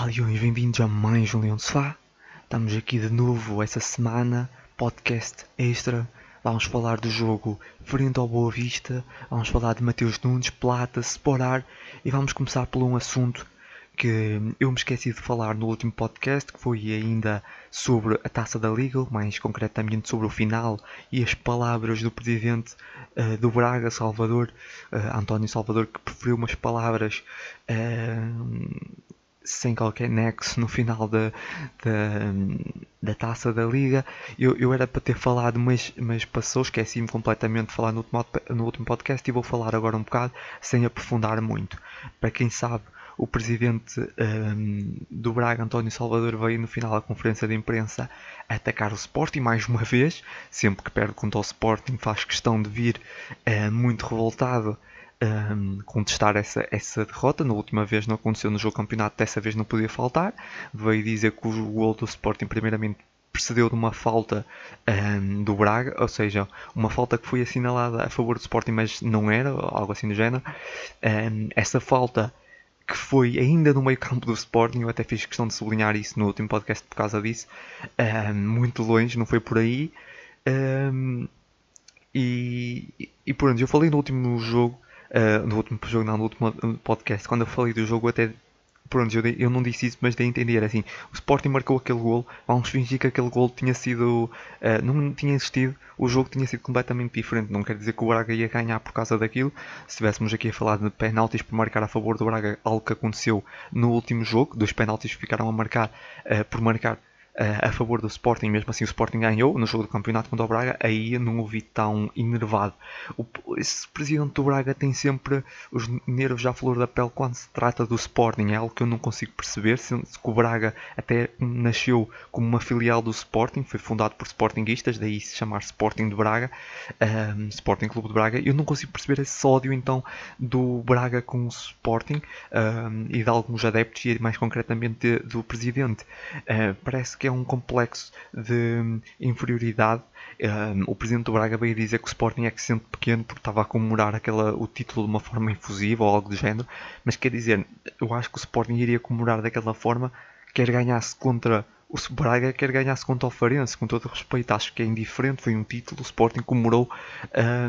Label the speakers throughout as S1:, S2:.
S1: Olá Leões, bem-vindos a mais um Leão de Sofá. Estamos aqui de novo essa semana, podcast extra. Vamos falar do jogo frente ao Boa Vista, vamos falar de Mateus Nunes, Plata, Sporar e vamos começar por um assunto que eu me esqueci de falar no último podcast, que foi ainda sobre a taça da Liga, mais concretamente sobre o final e as palavras do presidente uh, do Braga, Salvador, uh, António Salvador, que preferiu umas palavras uh, sem qualquer nexo no final da, da, da taça da liga. Eu, eu era para ter falado, mas, mas passou, esqueci-me completamente de falar no último, no último podcast e vou falar agora um bocado sem aprofundar muito. Para quem sabe, o presidente um, do Braga, António Salvador, veio no final da conferência de imprensa atacar o Sporting mais uma vez. Sempre que perde contra o Sporting, faz questão de vir uh, muito revoltado um, contestar essa, essa derrota. Na última vez não aconteceu no jogo campeonato, dessa vez não podia faltar. Veio dizer que o gol do Sporting, primeiramente, precedeu de uma falta um, do Braga, ou seja, uma falta que foi assinalada a favor do Sporting, mas não era, algo assim do género. Um, essa falta que foi ainda no meio campo do Sporting, eu até fiz questão de sublinhar isso no último podcast por causa disso, um, muito longe, não foi por aí. e, e pronto, eu falei no último jogo uh, no último jogo, não, no último podcast, quando eu falei do jogo, até pronto, eu, eu não disse isso, mas dei a entender assim: o Sporting marcou aquele gol, vamos fingir que aquele gol tinha sido, uh, não tinha existido, o jogo tinha sido completamente diferente. Não quer dizer que o Braga ia ganhar por causa daquilo. Se estivéssemos aqui a falar de penaltis por marcar a favor do Braga, algo que aconteceu no último jogo, dos penaltis ficaram a marcar uh, por marcar a favor do Sporting, mesmo assim o Sporting ganhou no jogo do campeonato contra o Braga, aí não o vi tão enervado. O, esse presidente do Braga tem sempre os nervos à flor da pele quando se trata do Sporting, é algo que eu não consigo perceber, se, se o Braga até nasceu como uma filial do Sporting, foi fundado por Sportingistas, daí se chamar Sporting de Braga, um, Sporting Clube de Braga, eu não consigo perceber esse ódio então do Braga com o Sporting um, e de alguns adeptos e mais concretamente do presidente. Uh, parece que é um complexo de inferioridade. Um, o presidente do Braga veio dizer que o Sporting é que se sente pequeno porque estava a comemorar aquela, o título de uma forma infusiva ou algo do género. Mas quer dizer, eu acho que o Sporting iria comemorar daquela forma, quer ganhasse contra o Braga, quer ganhasse contra o Farense, com todo o respeito. Acho que é indiferente, foi um título. O Sporting comemorou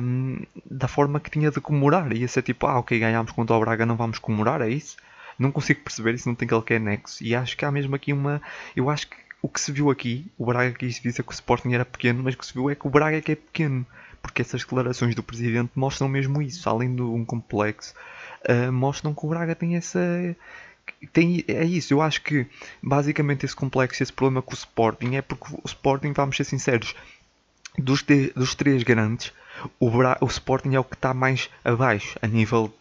S1: um, da forma que tinha de comemorar. Ia ser tipo, ah, ok, ganhámos contra o Braga, não vamos comemorar, é isso? Não consigo perceber isso, não tem qualquer nexo. E acho que há mesmo aqui uma. Eu acho que o que se viu aqui, o Braga quis dizer que o Sporting era pequeno, mas o que se viu é que o Braga é que é pequeno. Porque essas declarações do Presidente mostram mesmo isso, além de um complexo, uh, mostram que o Braga tem essa... Tem, é isso, eu acho que basicamente esse complexo, esse problema com o Sporting é porque o Sporting, vamos ser sinceros, dos, de, dos três grandes, o, Bra o Sporting é o que está mais abaixo a nível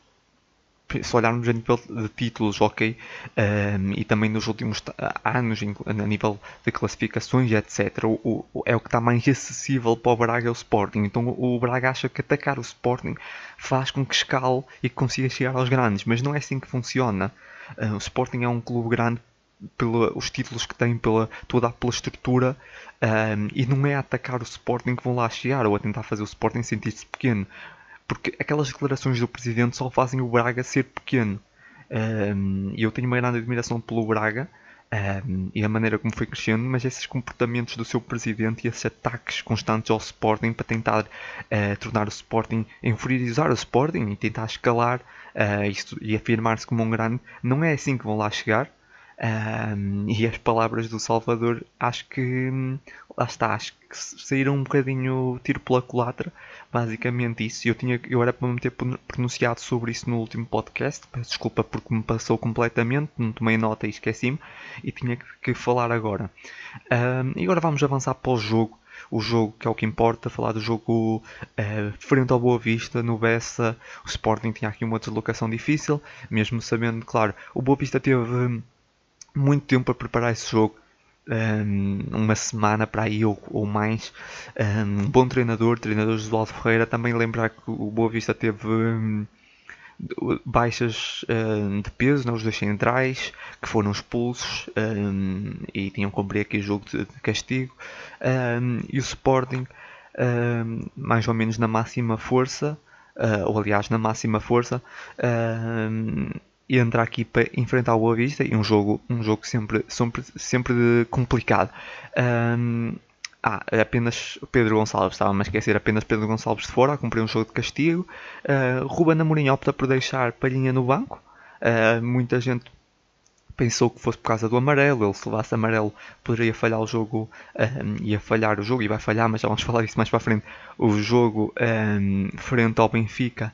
S1: se olharmos a nível de títulos, ok, um, e também nos últimos anos, a nível de classificações, etc., o, o, é o que está mais acessível para o Braga é o Sporting. Então o Braga acha que atacar o Sporting faz com que escale e que consiga chegar aos grandes, mas não é assim que funciona. Uh, o Sporting é um clube grande pelos títulos que tem, pela, toda pela estrutura, um, e não é atacar o Sporting que vão lá chegar ou a tentar fazer o Sporting sentir-se pequeno porque aquelas declarações do presidente só fazem o Braga ser pequeno. E eu tenho uma grande admiração pelo Braga um, e a maneira como foi crescendo, mas esses comportamentos do seu presidente e esses ataques constantes ao Sporting para tentar uh, tornar o Sporting, inferiorizar o Sporting e tentar escalar uh, isto, e afirmar-se como um grande, não é assim que vão lá chegar. Um, e as palavras do Salvador, acho que lá está, acho que saíram um bocadinho tiro pela culatra, basicamente isso. Eu, tinha, eu era para me ter pronunciado sobre isso no último podcast, peço desculpa porque me passou completamente, não tomei nota e esqueci-me, e tinha que, falar agora. Um, e agora vamos avançar para o jogo o jogo que é o que importa, falar do jogo uh, frente ao Boa Vista, no Bessa, o Sporting tinha aqui uma deslocação difícil, mesmo sabendo, claro, o Boa Vista teve muito tempo para preparar esse jogo. Um, uma semana para aí ou, ou mais. Um, bom treinador, treinador Josualdo Ferreira. Também lembrar que o Boa Vista teve um, baixas de peso nos dois centrais que foram expulsos e tinham que cumprir aqui jogo de, de castigo. e o Sporting, mais ou menos na máxima força, uh, ou aliás na máxima força entra aqui para enfrentar o Boa Vista e um jogo, um jogo sempre, sempre, sempre complicado. Um, ah, apenas Pedro Gonçalves, estava-me a esquecer, apenas Pedro Gonçalves de fora a cumprir um jogo de castigo. Uh, Ruben Amorim opta por deixar Palhinha no banco. Uh, muita gente pensou que fosse por causa do amarelo, ele se levasse amarelo poderia falhar o jogo, um, ia falhar o jogo e vai falhar, mas já vamos falar disso mais para frente, o jogo um, frente ao Benfica.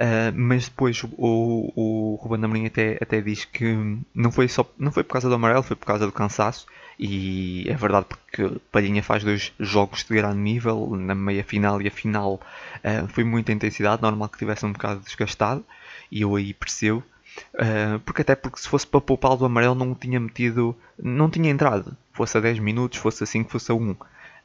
S1: Uh, mas depois o, o, o Ruben Amorim até, até diz que não foi, só, não foi por causa do amarelo, foi por causa do cansaço. E é verdade porque Palhinha faz dois jogos de grande nível, na meia final e a final uh, foi muita intensidade, normal que tivesse um bocado desgastado, e eu aí percebo. Uh, porque até porque se fosse para poupar do amarelo não tinha metido, não tinha entrado, fosse a 10 minutos, fosse a 5, fosse a 1.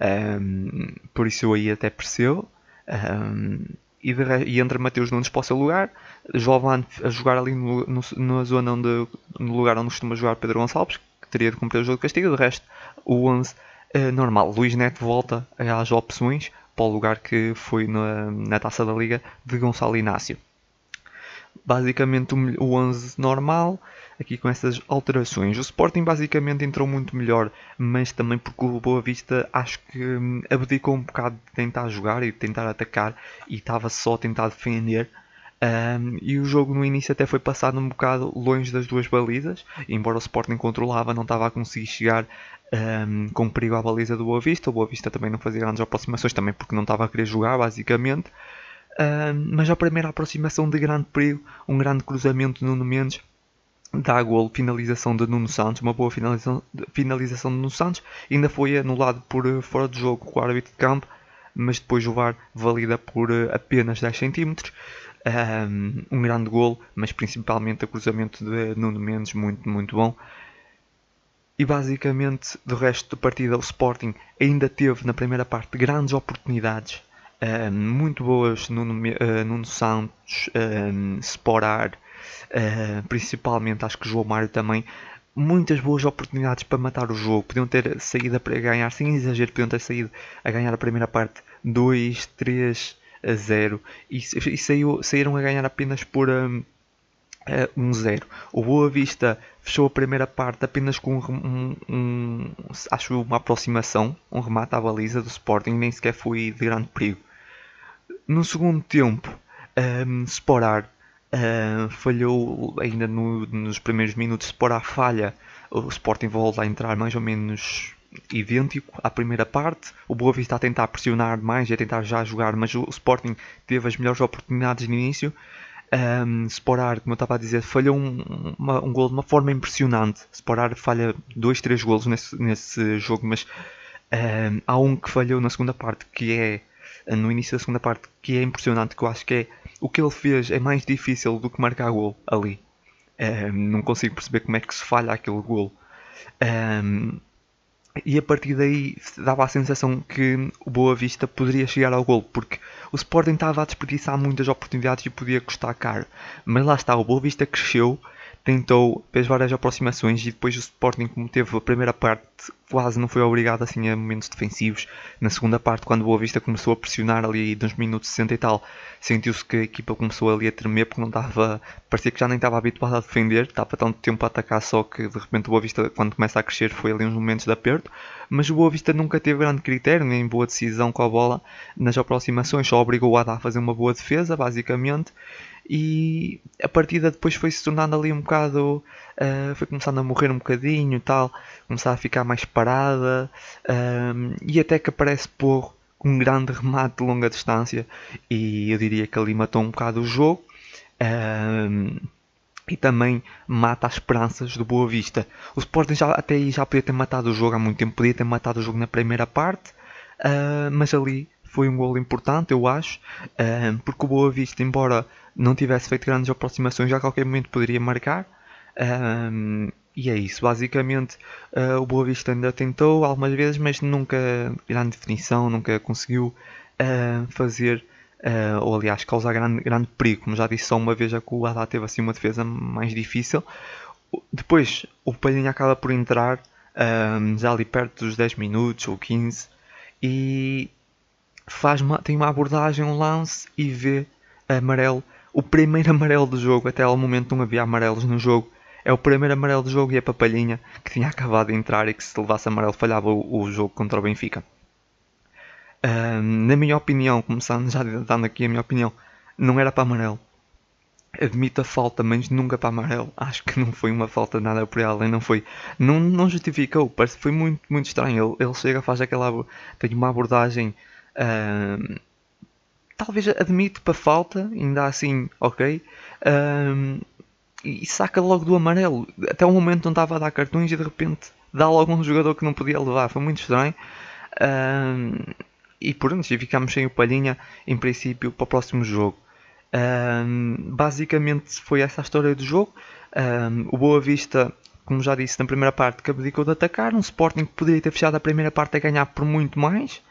S1: Um, por isso eu aí até percebo. Um, e, de, e entra Mateus Nunes para o seu lugar, Jovan a jogar ali no, no, na zona onde, no lugar onde costuma jogar Pedro Gonçalves, teria de cumprir o jogo de castigo. De resto, o 11 é normal. Luís Neto volta às opções para o lugar que foi na, na taça da Liga de Gonçalo Inácio. Basicamente, o 11 normal, aqui com essas alterações. O Sporting basicamente entrou muito melhor, mas também porque o Boa Vista acho que hum, abdicou um bocado de tentar jogar e de tentar atacar e estava só a tentar defender um, e o jogo no início até foi passado um bocado longe das duas balizas, embora o Sporting controlava, não estava a conseguir chegar um, com perigo à baliza do Boa Vista. O Boa Vista também não fazia grandes aproximações, também porque não estava a querer jogar, basicamente. Mas a primeira aproximação de grande perigo, um grande cruzamento de Nuno Mendes, dá gol, finalização de Nuno Santos, uma boa finalização, finalização de Nuno Santos, ainda foi anulado por eh, fora de jogo com o árbitro de campo, mas depois o VAR valida por eh, apenas 10 centímetros. Um, grande golo, mas principalmente o cruzamento de Nuno Mendes, muito, muito bom. E basicamente, do resto da partida, o Sporting ainda teve na primeira parte grandes oportunidades, muito boas. Nuno, uh, Nuno Santos, um, Sporar, uh, principalmente, acho que João Mário também. Muitas boas oportunidades para matar o jogo. Podiam ter saído para ganhar, sem exagero, podiam ter saído a ganhar a primeira parte 2, 3 a 0 e, e saiu, saíram a ganhar apenas por um 0. O Boa Vista fechou a primeira parte apenas com um, um, acho uma aproximação, um remate à baliza do Sporting, nem sequer foi de grande perigo. No segundo tempo, um, Sporar uh, falhou ainda no, nos primeiros minutos. Sporar falha, o Sporting volta a entrar mais ou menos idêntico à primeira parte. O Boa Vista a tentar pressionar mais e a tentar já jogar, mas o Sporting teve as melhores oportunidades no início. Um, Sporar, como eu estava a dizer, falhou um, uma, um gol de uma forma impressionante. Sporar falha 2, 3 golos nesse, nesse jogo, mas um, há um que falhou na segunda parte, que é no início da segunda parte, que é impressionante, que eu acho que é o que ele fez é mais difícil do que marcar gol ali. Um, não consigo perceber como é que se falha aquele gol. Um, e a partir daí dava a sensação que o Boa Vista poderia chegar ao gol, porque o Sporting estava a desperdiçar muitas oportunidades e podia custar caro. Mas lá está, o Boa Vista cresceu tentou, fez várias aproximações e depois o Sporting, como teve a primeira parte, quase não foi obrigado assim a momentos defensivos. Na segunda parte, quando o Boa Vista começou a pressionar ali nos minutos 60 e tal, sentiu-se que a equipa começou ali a tremer porque não estava, parecia que já nem estava habituado a defender, estava tanto tempo a atacar só que de repente o Boa Vista, quando começa a crescer, foi ali uns momentos de aperto. Mas o Boa Vista nunca teve grande critério, nem boa decisão com a bola nas aproximações, só obrigou o Ada a fazer uma boa defesa, basicamente e a partida depois foi se tornando ali um bocado uh, foi começando a morrer um bocadinho tal começar a ficar mais parada uh, e até que aparece com um grande remate de longa distância e eu diria que ali matou um bocado o jogo uh, e também mata as esperanças do Boa Vista. O Sporting já, até aí já podia ter matado o jogo há muito tempo podia ter matado o jogo na primeira parte mas ali foi um gol importante eu acho porque o Boa Vista embora não tivesse feito grandes aproximações, já a qualquer momento poderia marcar. Um, e é isso, basicamente uh, o Boa Vista ainda tentou algumas vezes, mas nunca grande definição, nunca conseguiu uh, fazer, uh, ou aliás, causar grande, grande perigo. Como já disse, só uma vez a o Haddad teve assim uma defesa mais difícil. Depois o Palhinha acaba por entrar já ali perto dos 10 minutos ou 15 e faz uma, tem uma abordagem, um lance e vê amarelo o primeiro amarelo do jogo, até ao momento não havia amarelos no jogo. É o primeiro amarelo do jogo e a Papalhinha que tinha acabado de entrar e que se levasse amarelo falhava o, o jogo contra o Benfica. Uh, na minha opinião, começando já dando aqui a minha opinião, não era para amarelo. Admito a falta, mas nunca para amarelo. Acho que não foi uma falta nada por ela, não foi. Não, não justificou, parece foi muito, muito estranho. Ele, ele chega, faz aquela. tem uma abordagem. Uh, talvez admito para falta, ainda assim, ok. Uh, e saca logo do amarelo. Até o momento não estava a dar cartões e de repente dá logo um jogador que não podia levar. Foi muito estranho. Uh, e por antes ficámos sem o Palhinha em princípio para o próximo jogo. Um, basicamente foi essa a história do jogo. Um, o Boa Vista, como já disse na primeira parte, que abdicou de atacar. Um Sporting que poderia ter fechado a primeira parte a ganhar por muito mais.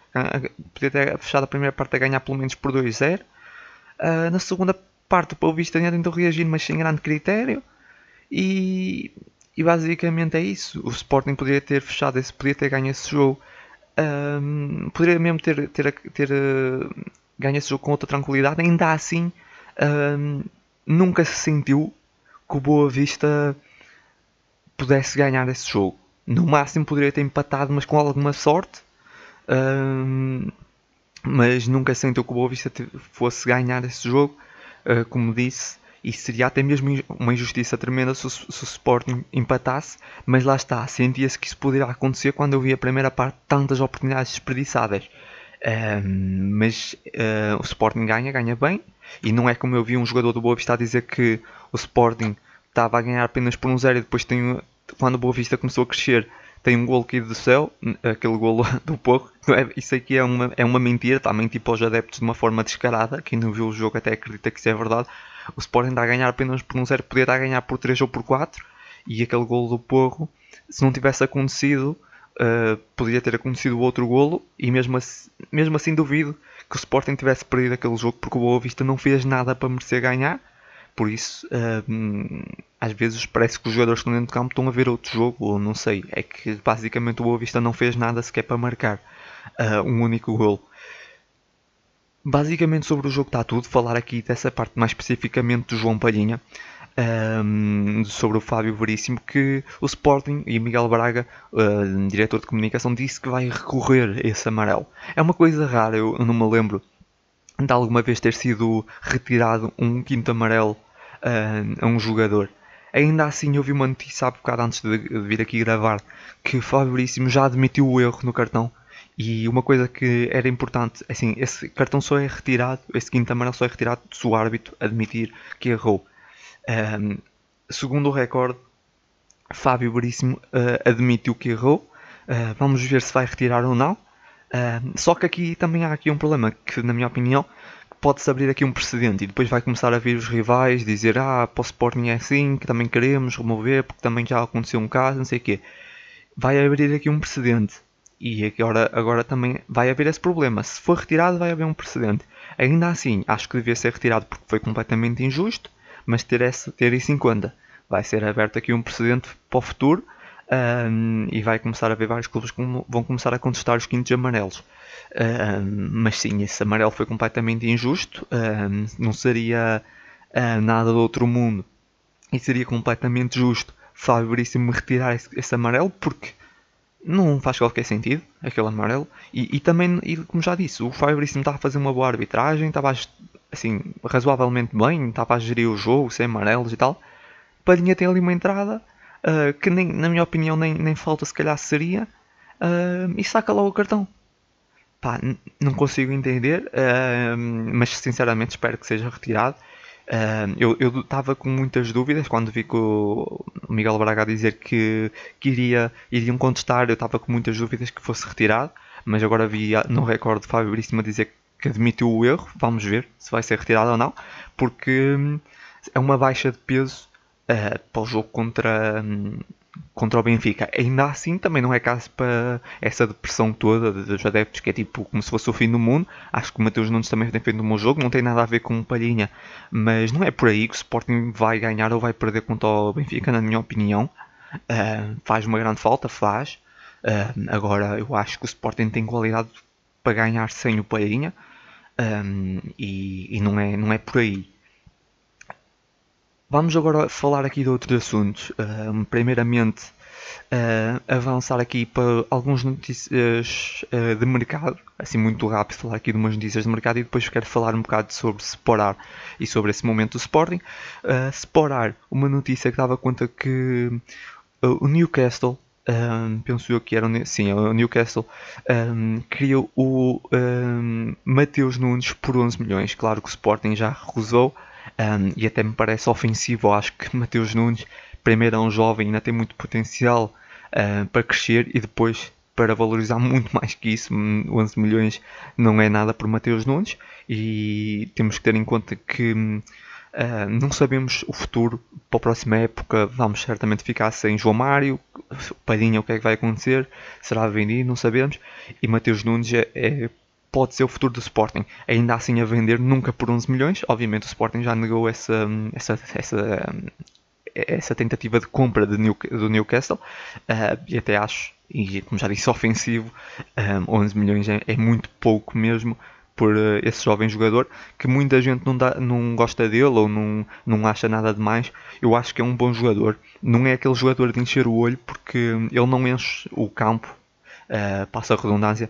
S1: Poderia ter fechado a primeira parte a ganhar pelo menos por 2-0. Uh, na segunda parte o Boa Vista ainda tentou reagir, mas sem grande critério. E, e basicamente é isso. O Sporting poderia ter fechado, esse, poderia ter ganho esse jogo um, poderia mesmo ter, ter, ter uh, ganho esse jogo com outra tranquilidade. Ainda assim, um, nunca se sentiu que o Boa Vista pudesse ganhar esse jogo. No máximo poderia ter empatado, mas com alguma sorte. Um, mas nunca sentiu que o Boa Vista fosse ganhar esse jogo. Uh, como disse, e seria até mesmo uma injustiça tremenda se o, se o Sporting empatasse, mas lá está, sentia-se que isso poderia acontecer quando eu vi a primeira parte tantas oportunidades desperdiçadas. Um, mas uh, o Sporting ganha, ganha bem, e não é como eu vi um jogador do Boa Vista a dizer que o Sporting estava a ganhar apenas por um zero e depois tem, quando o Boa Vista começou a crescer tem um golo caído do céu, aquele golo do pouco. É, isso aqui é uma, é uma mentira, está a mentir para os adeptos de uma forma descarada. Quem não viu o jogo até acredita que isso é verdade. O Sporting está a ganhar apenas por um zero, podia estar a ganhar por 3 ou por 4. E aquele golo do Porro, se não tivesse acontecido, uh, poderia ter acontecido outro golo. E mesmo assim, mesmo assim duvido que o Sporting tivesse perdido aquele jogo, porque o Boa Vista não fez nada para merecer ganhar. Por isso, uh, às vezes parece que os jogadores que estão dentro do campo estão a ver outro jogo, ou não sei. É que basicamente o Boa Vista não fez nada sequer para marcar uh, um único golo. Basicamente sobre o jogo está tudo. Falar aqui dessa parte mais especificamente do João Palhinha. Um, sobre o Fábio Veríssimo que o Sporting e Miguel Braga, uh, diretor de comunicação, disse que vai recorrer esse amarelo. É uma coisa rara, eu não me lembro de alguma vez ter sido retirado um quinto amarelo a um jogador. Ainda assim, eu vi uma notícia há bocado antes de, de vir aqui gravar que o Fábio Veríssimo já admitiu o erro no cartão e uma coisa que era importante, assim, esse cartão só é retirado, esse quinto amarelo só é retirado se o árbitro admitir que errou. Um, segundo o recorde, Fábio Veríssimo uh, admitiu que errou. Uh, vamos ver se vai retirar ou não. Uh, só que aqui também há aqui um problema que, na minha opinião, pode-se abrir aqui um precedente e depois vai começar a vir os rivais dizer ah, para o Sporting é assim, que também queremos remover porque também já aconteceu um caso, não sei o quê. Vai abrir aqui um precedente e agora, agora também vai haver esse problema. Se for retirado, vai haver um precedente. Ainda assim, acho que devia ser retirado porque foi completamente injusto, mas ter, esse, ter isso em conta. Vai ser aberto aqui um precedente para o futuro um, e vai começar a haver vários clubes que vão começar a contestar os quintos amarelos. Um, mas sim, esse amarelo foi completamente injusto, um, não seria uh, nada do outro mundo e seria completamente justo Fábio Veríssimo retirar esse, esse amarelo porque não faz qualquer sentido aquele amarelo. E, e também, e como já disse, o Fábio estava a fazer uma boa arbitragem, estava assim, razoavelmente bem, estava a gerir o jogo sem amarelos e tal. Padinha tem ali uma entrada uh, que, nem, na minha opinião, nem, nem falta se calhar seria, uh, e saca logo o cartão. Pá, não consigo entender, uh, mas sinceramente espero que seja retirado. Eu estava com muitas dúvidas quando vi que o Miguel Braga dizer que, que iria, iriam contestar. Eu estava com muitas dúvidas que fosse retirado, mas agora vi no recorde de Fábio Veríssimo a dizer que admitiu o erro. Vamos ver se vai ser retirado ou não, porque hum, é uma baixa de peso uh, para o jogo contra, um, contra o Benfica. Ainda assim, também não é caso para essa depressão toda dos adeptos, que é tipo como se fosse o fim do mundo. Acho que o Mateus Nunes também tem feito um bom jogo, não tem nada a ver com o Palhinha, mas não é por aí que o Sporting vai ganhar ou vai perder contra o Benfica, na minha opinião. Uh, faz uma grande falta, faz. Uh, agora, eu acho que o Sporting tem qualidade para ganhar sem o Palhinha um, e, e, não, é, não é por aí. Vamos agora falar aqui de outros assuntos. Uh, primeiramente, uh, avançar aqui para algumas notícias uh, de mercado, assim muito rápido, falar aqui de umas notícias de mercado e depois quero falar um bocado sobre Sporar e sobre esse momento do Sporting. Uh, uma notícia que dava conta que o Newcastle um, penso eu que era sim, o Newcastle um, criou o um, Mateus Nunes por 11 milhões. Claro que o Sporting já recusou um, e até me parece ofensivo. Acho que Mateus Nunes, primeiro é um jovem, ainda tem muito potencial uh, para crescer e depois para valorizar muito mais que isso. 11 milhões não é nada por Mateus Nunes e temos que ter em conta que Uh, não sabemos o futuro para a próxima época. Vamos certamente ficar sem João Mário, Palhinha, o que é que vai acontecer? Será vendido? Não sabemos. E Mateus Nunes é, é, pode ser o futuro do Sporting. Ainda assim a vender, nunca por 11 milhões. Obviamente o Sporting já negou essa, essa, essa, essa tentativa de compra de New, do Newcastle. Uh, e até acho, e como já disse, ofensivo. Um, 11 milhões é, é muito pouco mesmo por uh, esse jovem jogador que muita gente não, dá, não gosta dele ou não, não acha nada demais. Eu acho que é um bom jogador. Não é aquele jogador de encher o olho porque ele não enche o campo, uh, passa a redundância.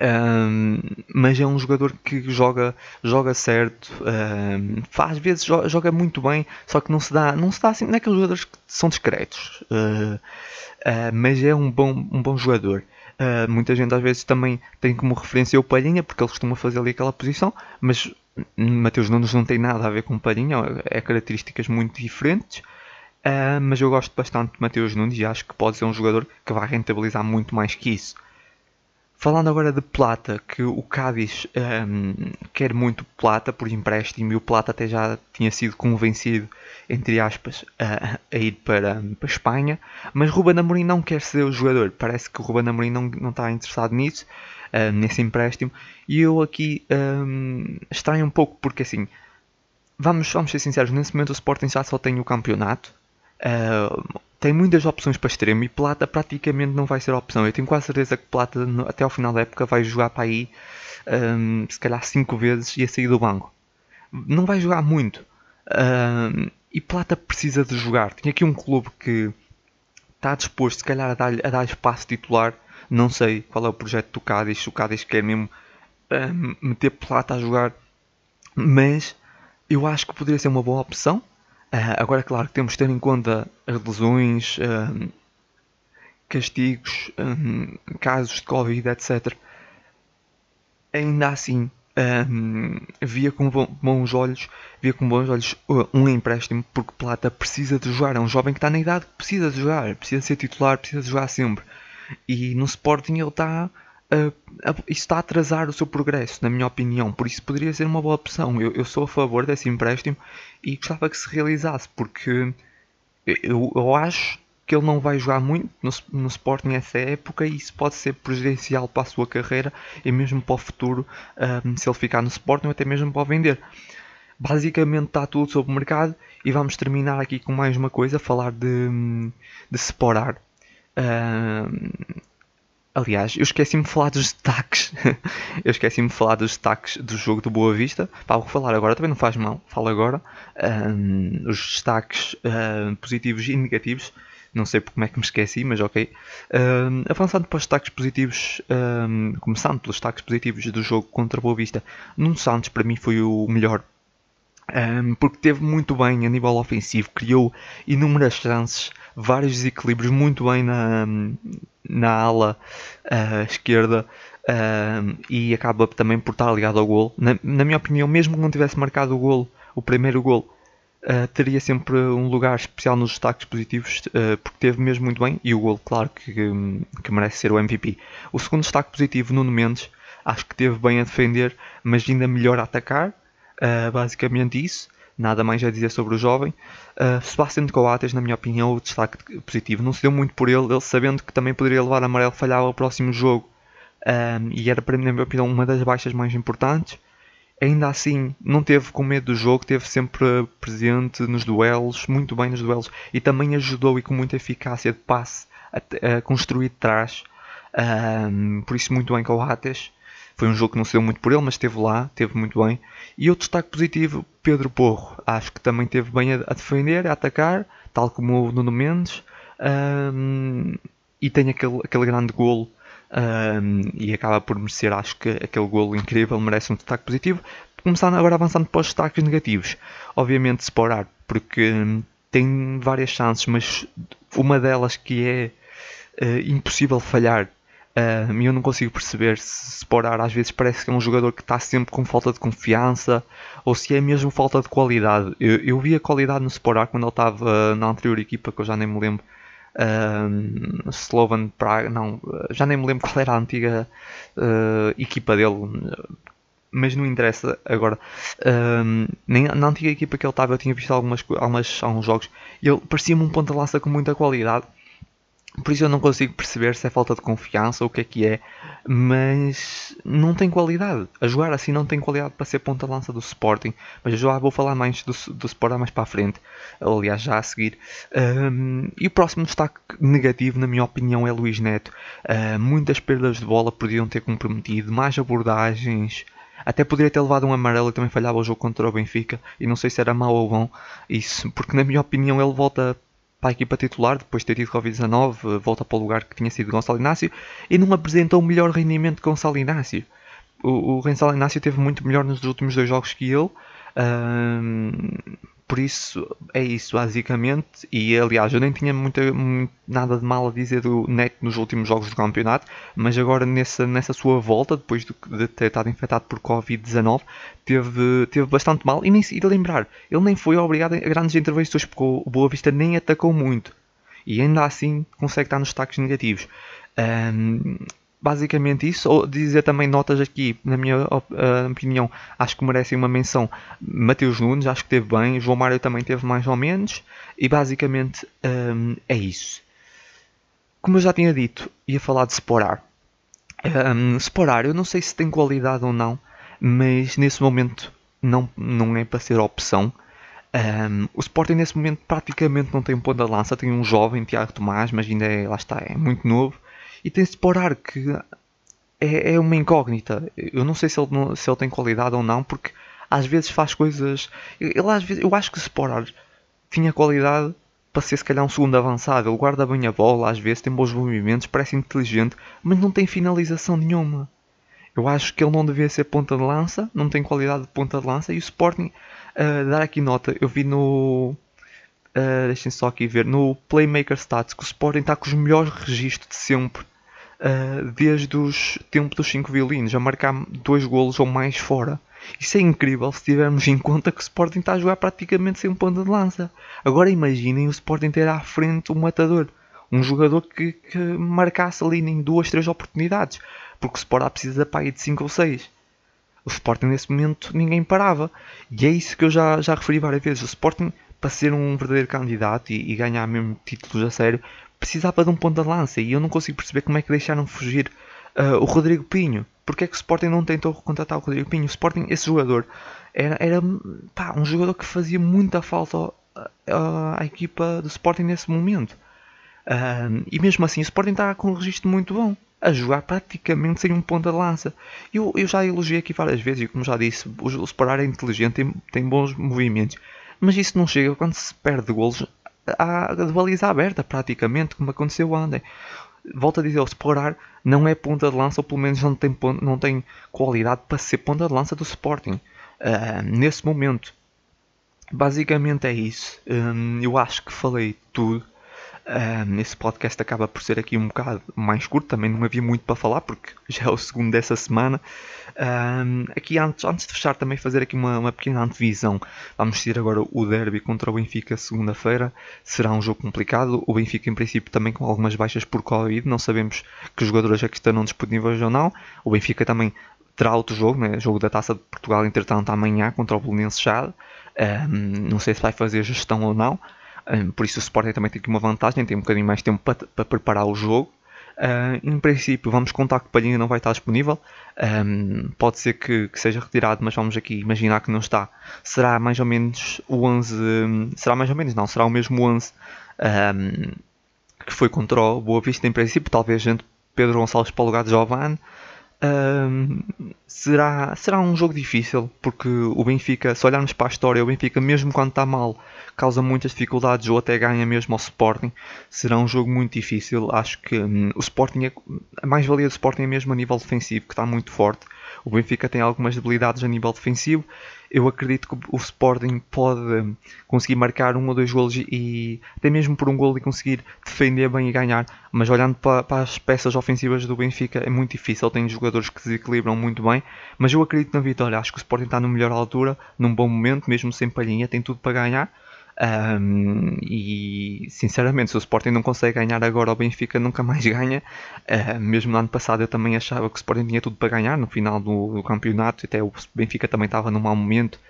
S1: Um, mas é um jogador que joga, joga certo, um, às vezes joga, muito bem, só que não se dá, não se dá assim, não é jogadores que são discretos, uh, uh, mas é um bom, um bom jogador. Uh, muita gente às vezes também tem como referência o Palhinha, porque ele costuma fazer ali aquela posição, mas Mateus Nunes não tem nada a ver com Palhinha, é características muito diferentes. Mas eu gosto bastante de Mateus Nunes e acho que pode ser um jogador que vai rentabilizar muito mais que isso. Falando agora de Plata, que o Cádiz um, quer muito Plata por empréstimo e o Plata até já tinha sido convencido, entre aspas, a, a ir para, para a Espanha, mas Ruben Amorim não quer ser o jogador. Parece que o Ruben Amorim não, não está interessado nisso, uh, nesse empréstimo, e eu aqui um, estranho um pouco porque assim, vamos, vamos ser sinceros, nesse momento o Sporting já só tem o campeonato. Uh, tem muitas opções para extremo e Plata praticamente não vai ser opção. Eu tenho quase certeza que Plata até ao final da época vai jogar para aí um, se calhar 5 vezes e a sair do banco. Não vai jogar muito. Um, e Plata precisa de jogar. Tem aqui um clube que está disposto se calhar a dar, a dar espaço titular. Não sei qual é o projeto do Cádiz. Se o Cádiz quer mesmo um, meter Plata a jogar. Mas eu acho que poderia ser uma boa opção. Uh, agora, claro que temos de ter em conta lesões, um, castigos, um, casos de Covid, etc. Ainda assim, um, via com bons olhos, via com bons olhos um empréstimo, porque Plata precisa de jogar. É um jovem que está na idade que precisa de jogar, precisa ser titular, precisa de jogar sempre. E no Sporting ele está uh, isso está a atrasar o seu progresso, na minha opinião. Por isso poderia ser uma boa opção. Eu, eu sou a favor desse empréstimo e gostava que se realizasse, porque eu, eu acho que ele não vai jogar muito no, no Sporting nessa época e isso pode ser prejudicial para a sua carreira e mesmo para o futuro se ele ficar no Sporting ou até mesmo para vender. Basicamente está tudo sobre o mercado e vamos terminar aqui com mais uma coisa, falar de, de Sporar. Um, Aliás, eu esqueci-me de falar dos destaques. eu esqueci-me de falar dos destaques do jogo do Boa Vista. Pá, vou falar agora, também não faz mal. Falo agora. Um, os destaques um, positivos e negativos. Não sei como é que me esqueci, mas ok. Um, avançando para os destaques positivos, começando pelos destaques positivos do jogo contra Boa Vista. Nuno Santos, para mim, foi o melhor um, porque teve muito bem a nível ofensivo, criou inúmeras chances, vários desequilíbrios muito bem na, na ala uh, esquerda e acaba também por estar ligado ao gol. Na, na, minha opinião, mesmo que não tivesse marcado o gol, o primeiro gol, uh, teria sempre um lugar especial nos destaques positivos porque teve mesmo muito bem e o gol, claro, que, que merece ser o MVP. O segundo destaque positivo, Nuno Mendes, acho que teve bem a defender, mas ainda melhor a atacar Uh, basicamente isso. Nada mais a dizer sobre o jovem. Uh, Sebastian Coates, na minha opinião, o destaque positivo. Não se deu muito por ele, ele sabendo que também poderia levar amarelo, falhava o próximo jogo. Um, e era, para mim, na minha opinião, uma das baixas mais importantes. Ainda assim, não teve com medo do jogo, teve sempre presente nos duelos, muito bem nos duelos, e também ajudou e com muita eficácia de passe a, a construir de trás. Um, por isso, muito bem Coates Foi um jogo que não se deu muito por ele, mas esteve lá, esteve muito bem. E outro destaque positivo, Pedro Porro. Acho que também esteve bem a, defender, a atacar, tal como o Nuno Mendes. Um, e tem aquele, aquele grande golo um, e acaba por merecer, acho que aquele golo incrível merece um destaque positivo. Começando agora avançando para os destaques negativos. Obviamente Sporar, porque hum, tem várias chances, mas uma delas que é uh, impossível falhar. Uh, eu não consigo perceber se Sporar às vezes parece que é um jogador que está sempre com falta de confiança ou se é mesmo falta de qualidade. Eu, eu vi a qualidade no Sporar quando ele estava na anterior equipa, que eu já nem me lembro. Slovan Praga, não, já nem me lembro qual era a antiga uh, equipa dele, mas não interessa agora. Nem, na antiga equipa que ele estava, eu tinha visto algumas, algumas, alguns jogos e ele parecia-me um ponta-lança com muita qualidade. Por isso eu não consigo perceber se é falta de confiança ou o que é que é, mas não tem qualidade. A jogar assim não tem qualidade para ser ponta-lança do Sporting, mas já vou falar mais do, do Sporting mais para a frente, aliás já a seguir. Um, e o próximo destaque negativo, na minha opinião, é Luís Neto. Uh, muitas perdas de bola podiam ter comprometido, mais abordagens, até poderia ter levado um amarelo e também falhava o jogo contra o Benfica. E não sei se era mau ou bom isso, porque na minha opinião ele volta para a equipa titular depois de ter tido Covid-19, volta para o lugar que tinha sido Gonçalo Inácio e não apresentou o melhor rendimento que Gonçalo Inácio. O, o Gonçalo Inácio teve muito melhor nos últimos dois jogos que ele. Por isso, é isso basicamente. E aliás, eu nem tinha muita, nada de mal a dizer do Neto nos últimos jogos do campeonato, mas agora nessa, nessa sua volta, depois de, de ter estado infectado por Covid-19, teve, teve bastante mal. E nem se lembrar, ele nem foi obrigado a grandes intervenções, porque o Boa Vista nem atacou muito. E ainda assim consegue estar nos destaques negativos. Um, basicamente isso. Ou dizer também notas aqui, na minha opinião, acho que merecem uma menção. Mateus Nunes, acho que teve bem. João Mário também teve mais ou menos. E basicamente um, é isso. Como eu já tinha dito, ia falar de Sporar. Um, Sporar, eu não sei se tem qualidade ou não, mas nesse momento não, não é para ser opção. Um, o Sporting nesse momento praticamente não tem um ponto de lança, tem um jovem Tiago Tomás, mas ainda é, lá está, é muito novo e tem-se por que é, é, uma incógnita. Eu não sei se ele, se ele tem qualidade ou não, porque às vezes faz coisas. Ele, às vezes, eu acho que se Sporar tinha qualidade para ser se calhar um segundo avançado. Ele guarda bem a bola, às vezes tem bons movimentos, parece inteligente, mas não tem finalização nenhuma. Eu acho que ele não devia ser ponta de lança, não tem qualidade de ponta de lança. E o Sporting, uh, dar aqui nota, eu vi no. Uh, deixem só aqui ver, no Playmaker Stats que o Sporting está com os melhores registros de sempre uh, desde os tempos dos 5 violinos, a marcar dois golos ou mais fora. Isso é incrível se tivermos em conta que o Sporting está a jogar praticamente sem um ponto de lança. Agora imaginem o Sporting ter à frente um matador. Um jogador que, que marcasse ali em duas, três oportunidades. Porque o Sporting precisa para de 5 ou 6. O Sporting nesse momento ninguém parava. E é isso que eu já, já referi várias vezes. O Sporting, para ser um verdadeiro candidato e, e ganhar mesmo títulos a sério, precisava de um ponta de lança e eu não consigo perceber como é que deixaram fugir uh, o Rodrigo Pinho. Porque é que o Sporting não tentou contratar o Rodrigo Pinho? O Sporting, esse jogador, era, era pá, um jogador que fazia muita falta uh, à equipa do Sporting nesse momento. Uh, e mesmo assim, o Sporting está com um registro muito bom. A jogar praticamente sem um ponta de lança. Eu, eu já elogiei aqui várias vezes, e como já disse, o, Sporar é inteligente, tem, tem bons movimentos. Mas isso não chega quando se perde golos de baliza aberta, praticamente, como aconteceu ontem. Volto a dizer, o Sporar não é ponta de lança, ou pelo menos não tem, não tem qualidade para ser ponta de lança do Sporting. Uh, nesse momento, basicamente é isso. Um, eu acho que falei tudo. Um, esse podcast acaba por ser aqui um bocado mais curto, também não havia muito para falar porque já é o segundo dessa semana. Um, aqui antes, antes de fechar também fazer aqui uma, uma pequena antevisão. Vamos ter agora o derby contra o Benfica segunda-feira. Será um jogo complicado. O Benfica em princípio também com algumas baixas por Covid. Não sabemos que jogadores é que estão disponíveis ou não. O Benfica também terá outro jogo, né? jogo da Taça de Portugal entretanto amanhã contra o Belenenses Chade. Um, não sei se vai fazer gestão ou não por isso o Sporting também tem aqui uma vantagem, tem um bocadinho mais tempo para, para preparar o jogo. Uh, em princípio, vamos contar que o Palhinha não vai estar disponível. Um, pode ser que, que, seja retirado, mas vamos aqui imaginar que não está. Será mais ou menos o 11. Será mais ou menos, não, será o mesmo 11 um, que foi contra o Boa Vista. Em princípio, talvez gente Pedro Gonçalves para o lugar de Giovanni. Um, será, será um jogo difícil, porque o Benfica, se olharmos para a história, o Benfica, mesmo quando está mal, causa muitas dificuldades ou até ganha mesmo ao Sporting. Será um jogo muito difícil. Acho que um, o Sporting, é, a mais-valia do Sporting é mesmo a nível defensivo, que está muito forte. O Benfica tem algumas debilidades a nível defensivo. Eu acredito que o Sporting pode hum, conseguir marcar um ou dois golos e até mesmo por um golo e conseguir defender bem e ganhar. Mas olhando para, para as peças ofensivas do Benfica é muito difícil. Tem jogadores que desequilibram muito bem. Mas eu acredito na vitória. Acho que o Sporting está na melhor altura, num bom momento, mesmo sem palhinha, tem tudo para ganhar. Um, e sinceramente, se o Sporting não consegue ganhar agora, o Benfica nunca mais ganha. Uh, mesmo no ano passado, eu também achava que o Sporting tinha tudo para ganhar no final do, do campeonato. Até o Benfica também estava num mau momento,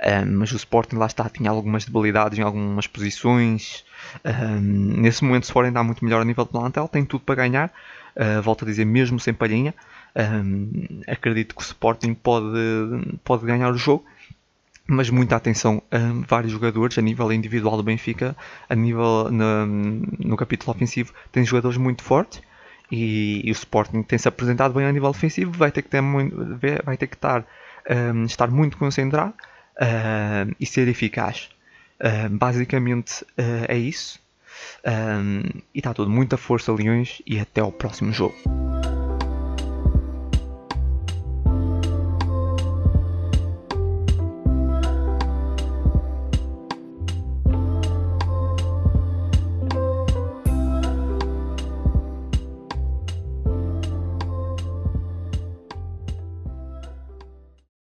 S1: uh, mas o Sporting lá está, tinha algumas debilidades em algumas posições. Uh, nesse momento, o Sporting está muito melhor a nível de plantel, tem tudo para ganhar. volto a dizer, mesmo sem palhinha. acredito que o Sporting pode, pode ganhar o jogo mas muita atenção a vários jogadores a nível individual do Benfica, a nível no, no capítulo ofensivo tem jogadores muito fortes e, e, o Sporting tem se apresentado bem a nível ofensivo, vai ter que ter muito, vai ter que estar, um, estar muito concentrado um, e ser eficaz. Um, basicamente uh, é isso. e está tudo muita força, Leões, e até ao próximo jogo.